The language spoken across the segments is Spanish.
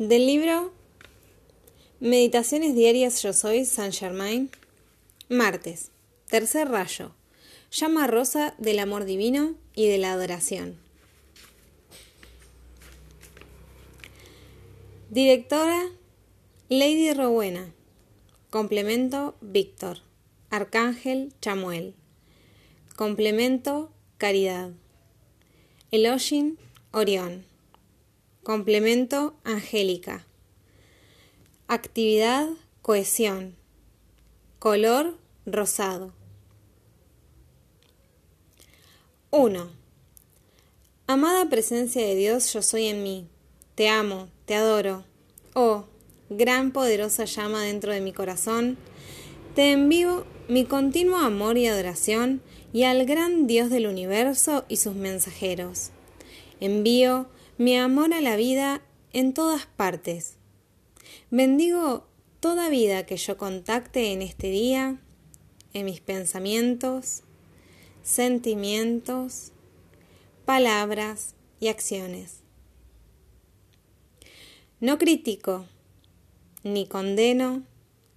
Del libro Meditaciones Diarias Yo Soy Saint Germain, martes, tercer rayo, llama rosa del amor divino y de la adoración. Directora Lady Rowena, complemento Víctor, Arcángel Chamuel, complemento Caridad, Elohim Orión. Complemento Angélica. Actividad Cohesión. Color rosado. 1. Amada presencia de Dios, yo soy en mí. Te amo, te adoro. Oh, gran poderosa llama dentro de mi corazón, te envío mi continuo amor y adoración y al gran Dios del universo y sus mensajeros. Envío mi amor a la vida en todas partes. Bendigo toda vida que yo contacte en este día, en mis pensamientos, sentimientos, palabras y acciones. No critico, ni condeno,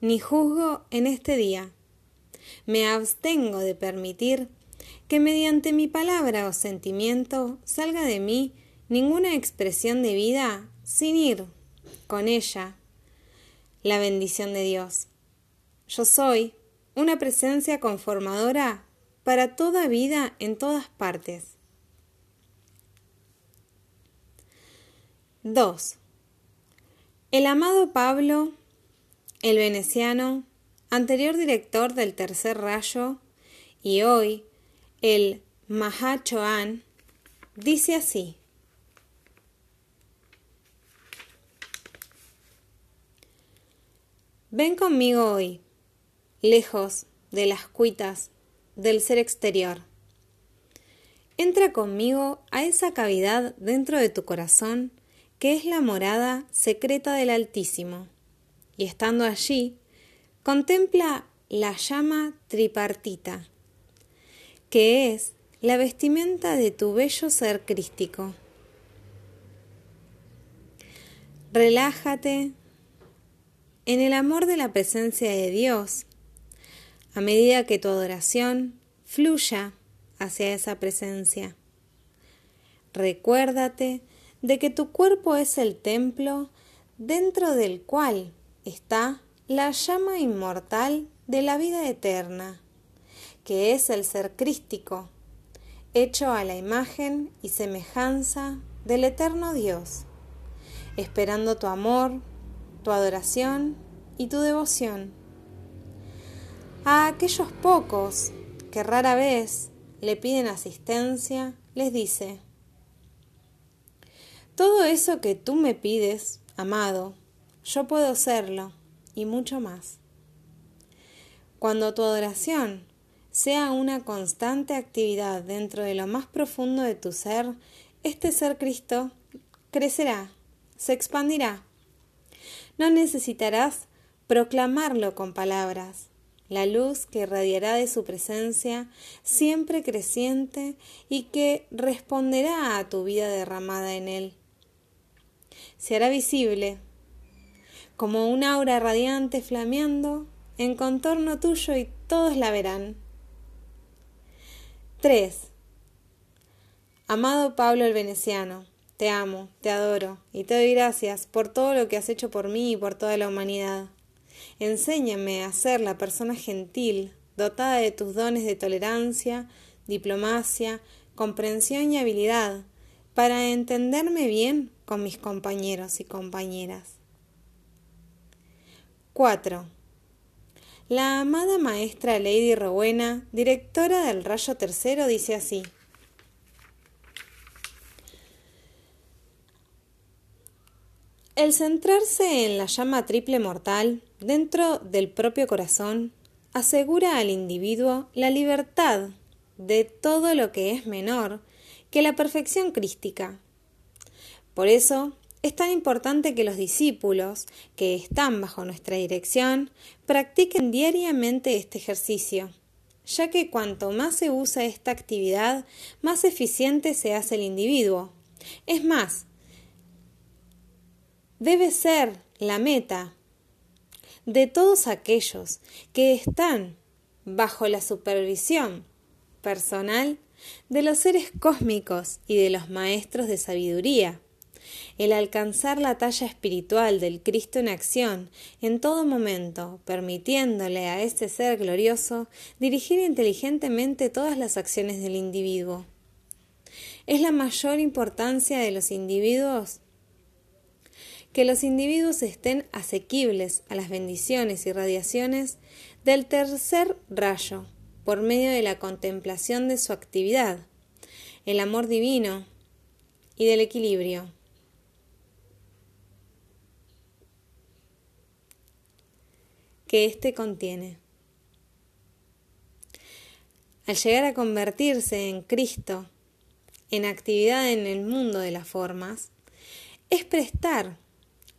ni juzgo en este día. Me abstengo de permitir que mediante mi palabra o sentimiento salga de mí ninguna expresión de vida sin ir con ella la bendición de Dios. Yo soy una presencia conformadora para toda vida en todas partes. 2. El amado Pablo, el veneciano, anterior director del Tercer Rayo, y hoy el Mahachoan, dice así. Ven conmigo hoy, lejos de las cuitas del ser exterior. Entra conmigo a esa cavidad dentro de tu corazón que es la morada secreta del Altísimo, y estando allí, contempla la llama tripartita, que es la vestimenta de tu bello ser crístico. Relájate en el amor de la presencia de Dios, a medida que tu adoración fluya hacia esa presencia. Recuérdate de que tu cuerpo es el templo dentro del cual está la llama inmortal de la vida eterna, que es el ser crístico, hecho a la imagen y semejanza del eterno Dios, esperando tu amor, tu adoración y tu devoción. A aquellos pocos que rara vez le piden asistencia, les dice, todo eso que tú me pides, amado, yo puedo hacerlo y mucho más. Cuando tu adoración sea una constante actividad dentro de lo más profundo de tu ser, este ser Cristo crecerá, se expandirá no necesitarás proclamarlo con palabras. La luz que irradiará de su presencia, siempre creciente y que responderá a tu vida derramada en él. Se hará visible como un aura radiante flameando en contorno tuyo y todos la verán. 3. Amado Pablo el Veneciano, te amo, te adoro y te doy gracias por todo lo que has hecho por mí y por toda la humanidad. Enséñame a ser la persona gentil, dotada de tus dones de tolerancia, diplomacia, comprensión y habilidad, para entenderme bien con mis compañeros y compañeras. 4. La amada maestra Lady Rowena, directora del Rayo Tercero, dice así. El centrarse en la llama triple mortal dentro del propio corazón asegura al individuo la libertad de todo lo que es menor que la perfección crística. Por eso es tan importante que los discípulos que están bajo nuestra dirección practiquen diariamente este ejercicio, ya que cuanto más se usa esta actividad, más eficiente se hace el individuo. Es más, debe ser la meta de todos aquellos que están bajo la supervisión personal de los seres cósmicos y de los maestros de sabiduría. El alcanzar la talla espiritual del Cristo en acción en todo momento, permitiéndole a este ser glorioso dirigir inteligentemente todas las acciones del individuo. Es la mayor importancia de los individuos que los individuos estén asequibles a las bendiciones y radiaciones del tercer rayo por medio de la contemplación de su actividad, el amor divino y del equilibrio. que éste contiene. Al llegar a convertirse en Cristo, en actividad en el mundo de las formas, es prestar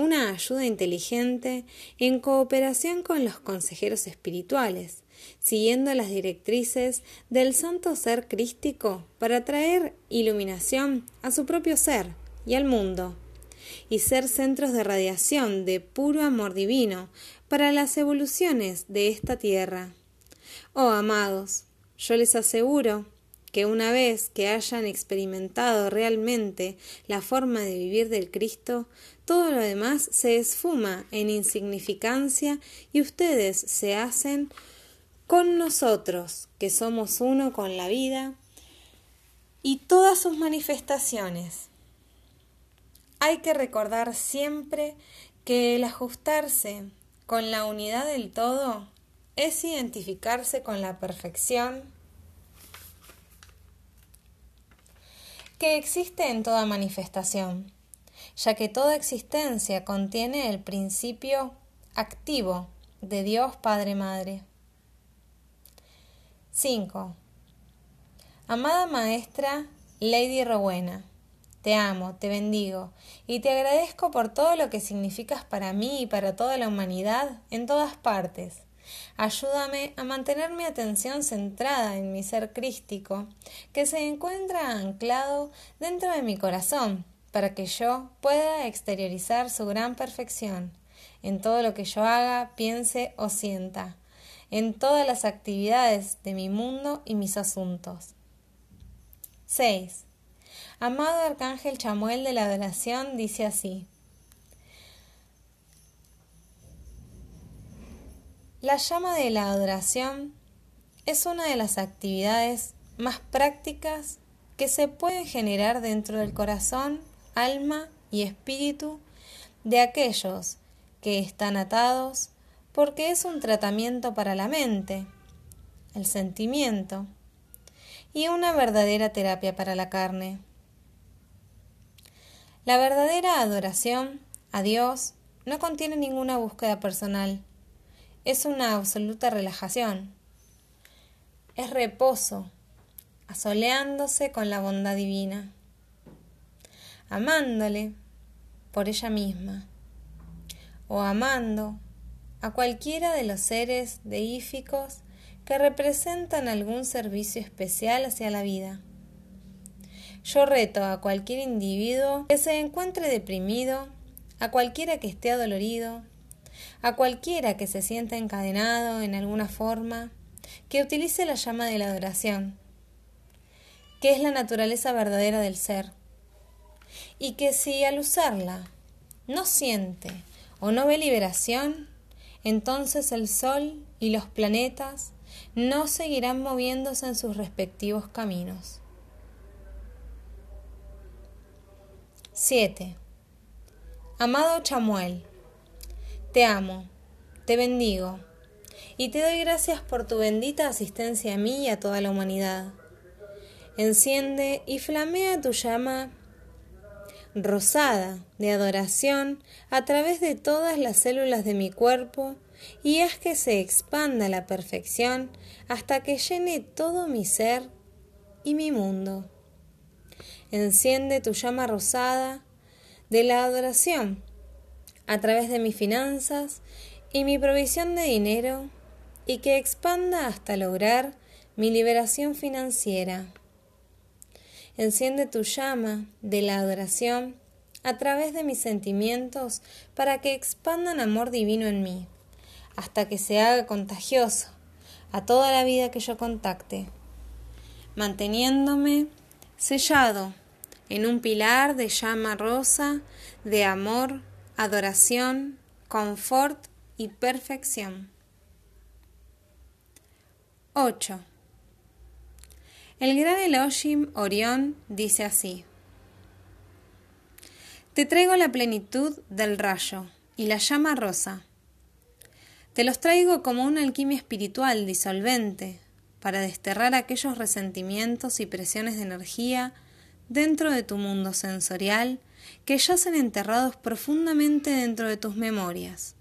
una ayuda inteligente en cooperación con los consejeros espirituales, siguiendo las directrices del santo ser crístico para traer iluminación a su propio ser y al mundo, y ser centros de radiación de puro amor divino para las evoluciones de esta tierra. Oh amados, yo les aseguro que una vez que hayan experimentado realmente la forma de vivir del Cristo, todo lo demás se esfuma en insignificancia y ustedes se hacen con nosotros, que somos uno con la vida y todas sus manifestaciones. Hay que recordar siempre que el ajustarse con la unidad del todo es identificarse con la perfección que existe en toda manifestación, ya que toda existencia contiene el principio activo de Dios Padre Madre. 5. Amada Maestra Lady Rowena, te amo, te bendigo y te agradezco por todo lo que significas para mí y para toda la humanidad en todas partes Ayúdame a mantener mi atención centrada en mi ser crístico, que se encuentra anclado dentro de mi corazón, para que yo pueda exteriorizar su gran perfección en todo lo que yo haga, piense o sienta, en todas las actividades de mi mundo y mis asuntos. 6. Amado Arcángel Chamuel de la Adoración dice así. La llama de la adoración es una de las actividades más prácticas que se pueden generar dentro del corazón, alma y espíritu de aquellos que están atados porque es un tratamiento para la mente, el sentimiento y una verdadera terapia para la carne. La verdadera adoración a Dios no contiene ninguna búsqueda personal, es una absoluta relajación. Es reposo, asoleándose con la bondad divina, amándole por ella misma, o amando a cualquiera de los seres deíficos que representan algún servicio especial hacia la vida. Yo reto a cualquier individuo que se encuentre deprimido, a cualquiera que esté adolorido, a cualquiera que se sienta encadenado en alguna forma, que utilice la llama de la adoración, que es la naturaleza verdadera del ser, y que si al usarla no siente o no ve liberación, entonces el Sol y los planetas no seguirán moviéndose en sus respectivos caminos. 7. Amado Chamuel, te amo, te bendigo y te doy gracias por tu bendita asistencia a mí y a toda la humanidad. Enciende y flamea tu llama rosada de adoración a través de todas las células de mi cuerpo y haz que se expanda la perfección hasta que llene todo mi ser y mi mundo. Enciende tu llama rosada de la adoración a través de mis finanzas y mi provisión de dinero y que expanda hasta lograr mi liberación financiera. Enciende tu llama de la adoración a través de mis sentimientos para que expandan amor divino en mí, hasta que se haga contagioso a toda la vida que yo contacte, manteniéndome sellado en un pilar de llama rosa de amor, adoración, confort y perfección. 8. El gran Elohim Orión dice así: Te traigo la plenitud del rayo y la llama rosa. Te los traigo como una alquimia espiritual disolvente para desterrar aquellos resentimientos y presiones de energía dentro de tu mundo sensorial que yacen enterrados profundamente dentro de tus memorias,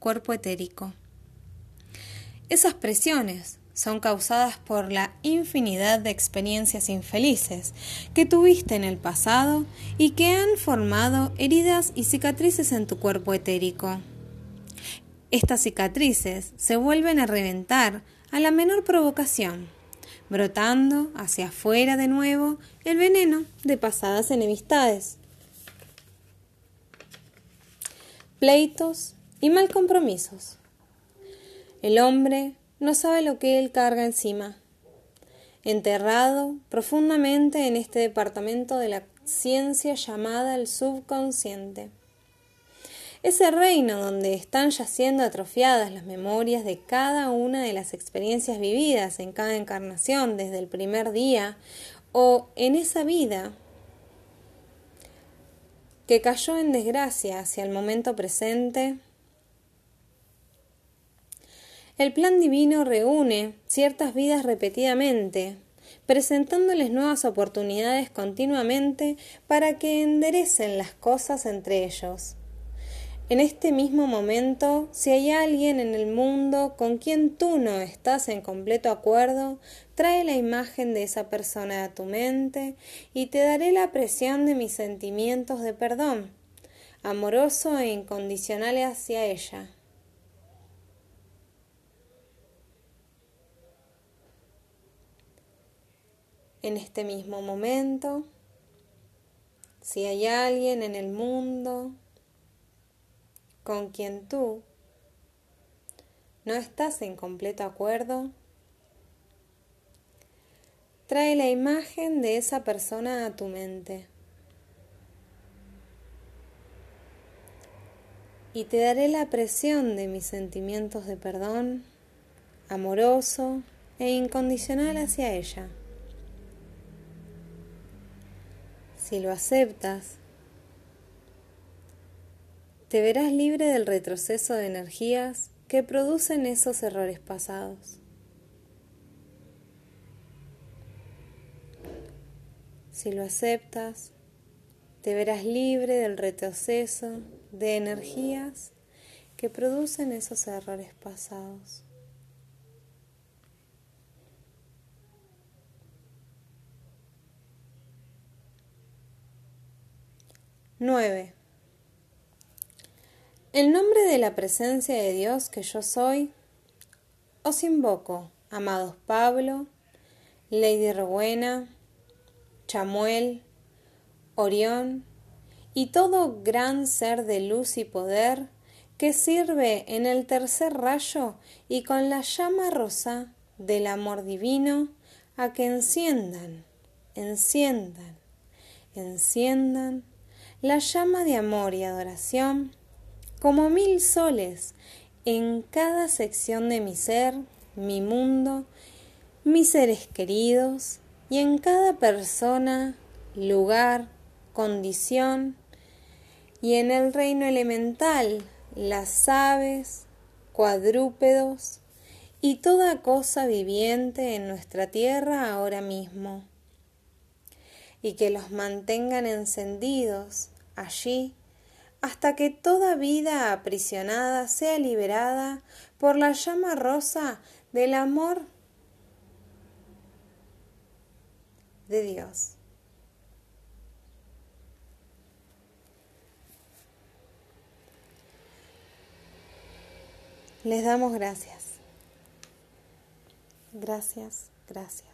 cuerpo etérico. Esas presiones son causadas por la infinidad de experiencias infelices que tuviste en el pasado y que han formado heridas y cicatrices en tu cuerpo etérico. Estas cicatrices se vuelven a reventar a la menor provocación, brotando hacia afuera de nuevo el veneno de pasadas enemistades. Pleitos y mal compromisos. El hombre no sabe lo que él carga encima. Enterrado profundamente en este departamento de la ciencia llamada el subconsciente. Ese reino donde están yaciendo atrofiadas las memorias de cada una de las experiencias vividas en cada encarnación desde el primer día o en esa vida que cayó en desgracia hacia el momento presente el plan divino reúne ciertas vidas repetidamente, presentándoles nuevas oportunidades continuamente para que enderecen las cosas entre ellos. En este mismo momento, si hay alguien en el mundo con quien tú no estás en completo acuerdo, trae la imagen de esa persona a tu mente y te daré la presión de mis sentimientos de perdón, amoroso e incondicional hacia ella. en este mismo momento, si hay alguien en el mundo con quien tú no estás en completo acuerdo, trae la imagen de esa persona a tu mente. Y te daré la presión de mis sentimientos de perdón, amoroso e incondicional hacia ella. si lo aceptas, te verás libre del retroceso de energías que producen esos errores pasados. Si lo aceptas, te verás libre del retroceso de energías que producen esos errores pasados. 9. En nombre de la presencia de Dios que yo soy, os invoco, amados Pablo, Lady Rowena, Chamuel, Orión y todo gran ser de luz y poder que sirve en el tercer rayo y con la llama rosa del amor divino a que enciendan, enciendan, enciendan la llama de amor y adoración como mil soles en cada sección de mi ser, mi mundo, mis seres queridos y en cada persona, lugar, condición y en el reino elemental, las aves, cuadrúpedos y toda cosa viviente en nuestra tierra ahora mismo. Y que los mantengan encendidos allí hasta que toda vida aprisionada sea liberada por la llama rosa del amor de Dios. Les damos gracias. Gracias, gracias.